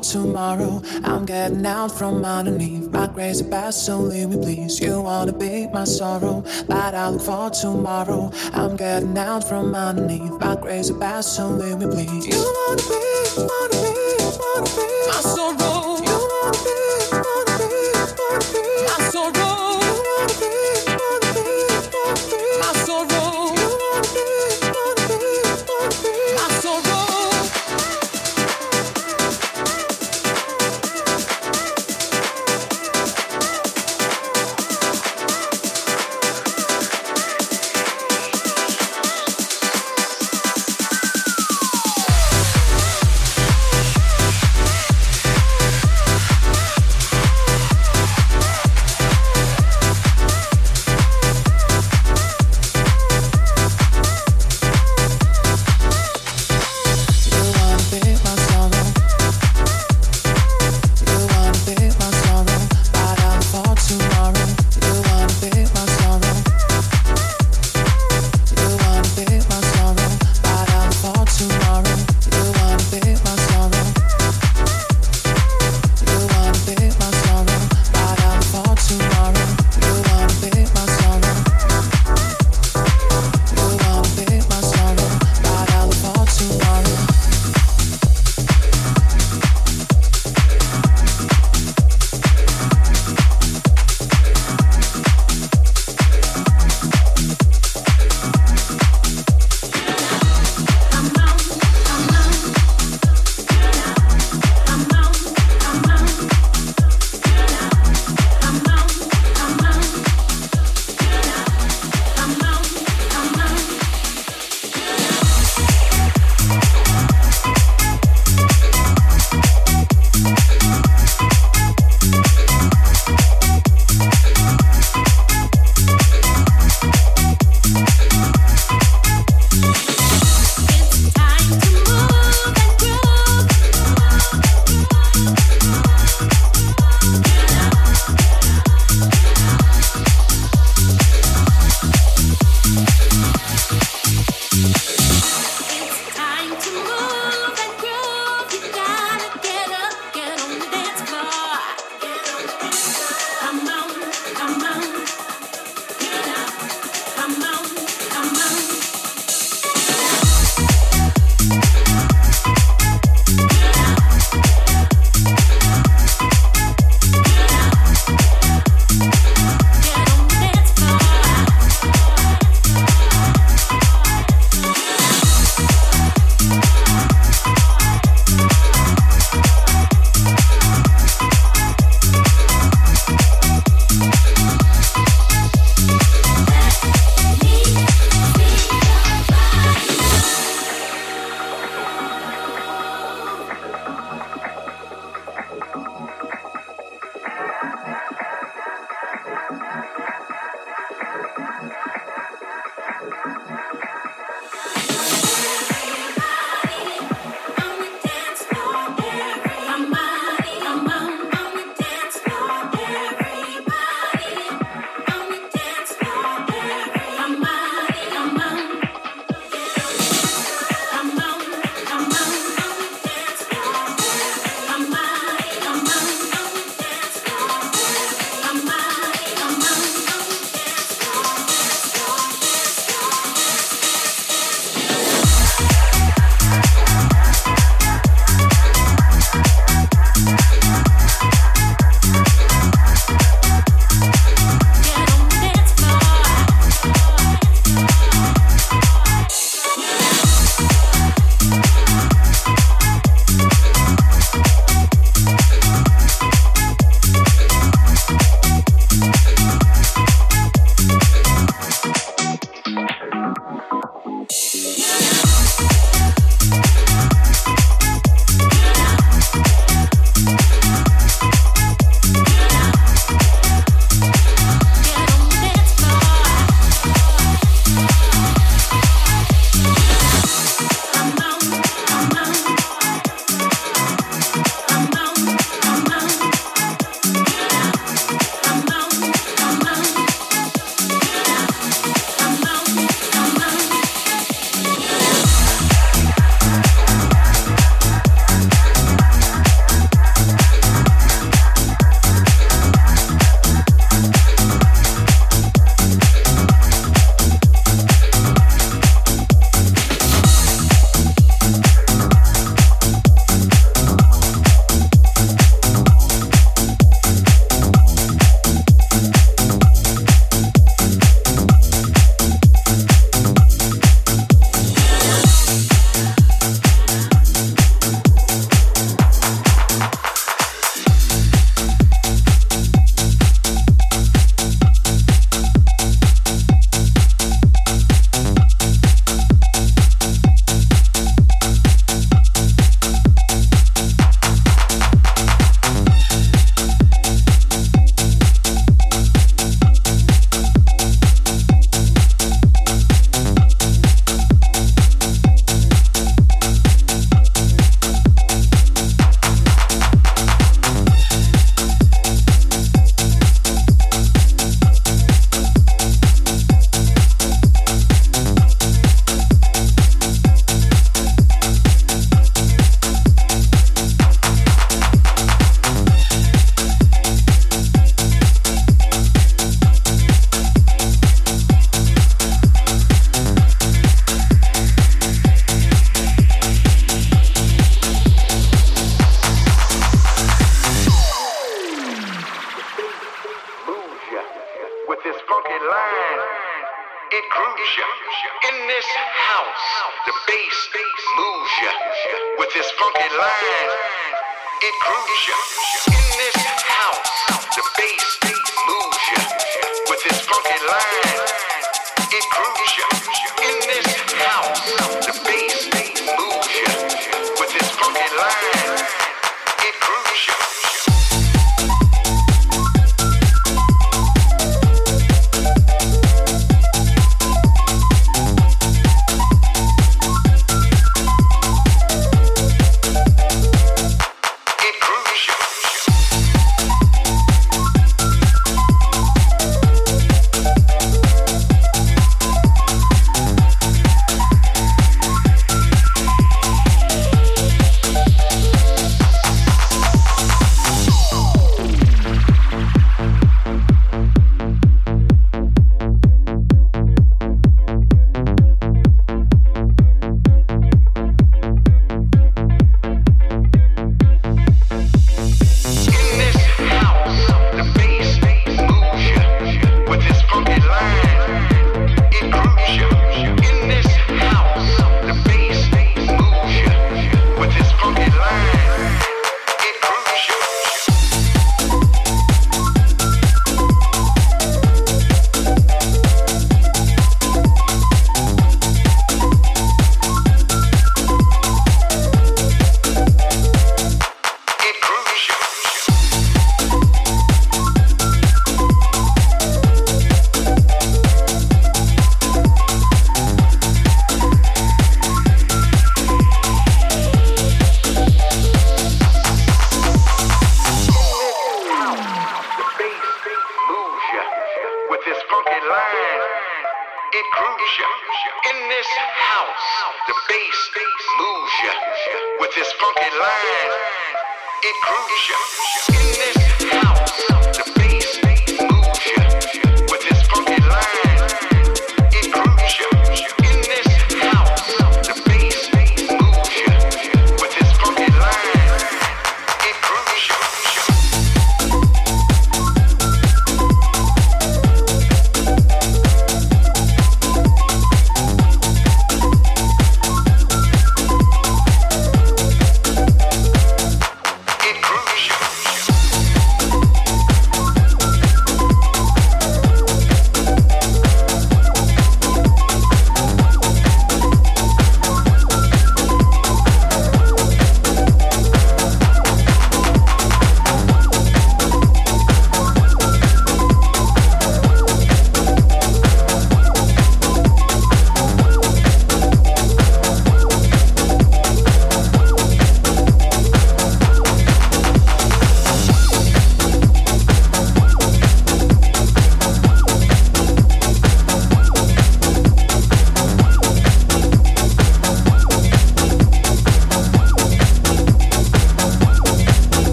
tomorrow. I'm getting out from underneath my crazy past, so leave me please. You wanna be my sorrow, but I look for tomorrow. I'm getting out from underneath my crazy past, so leave me please. You wanna be, wanna be, wanna be my sorrow.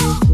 Ooh.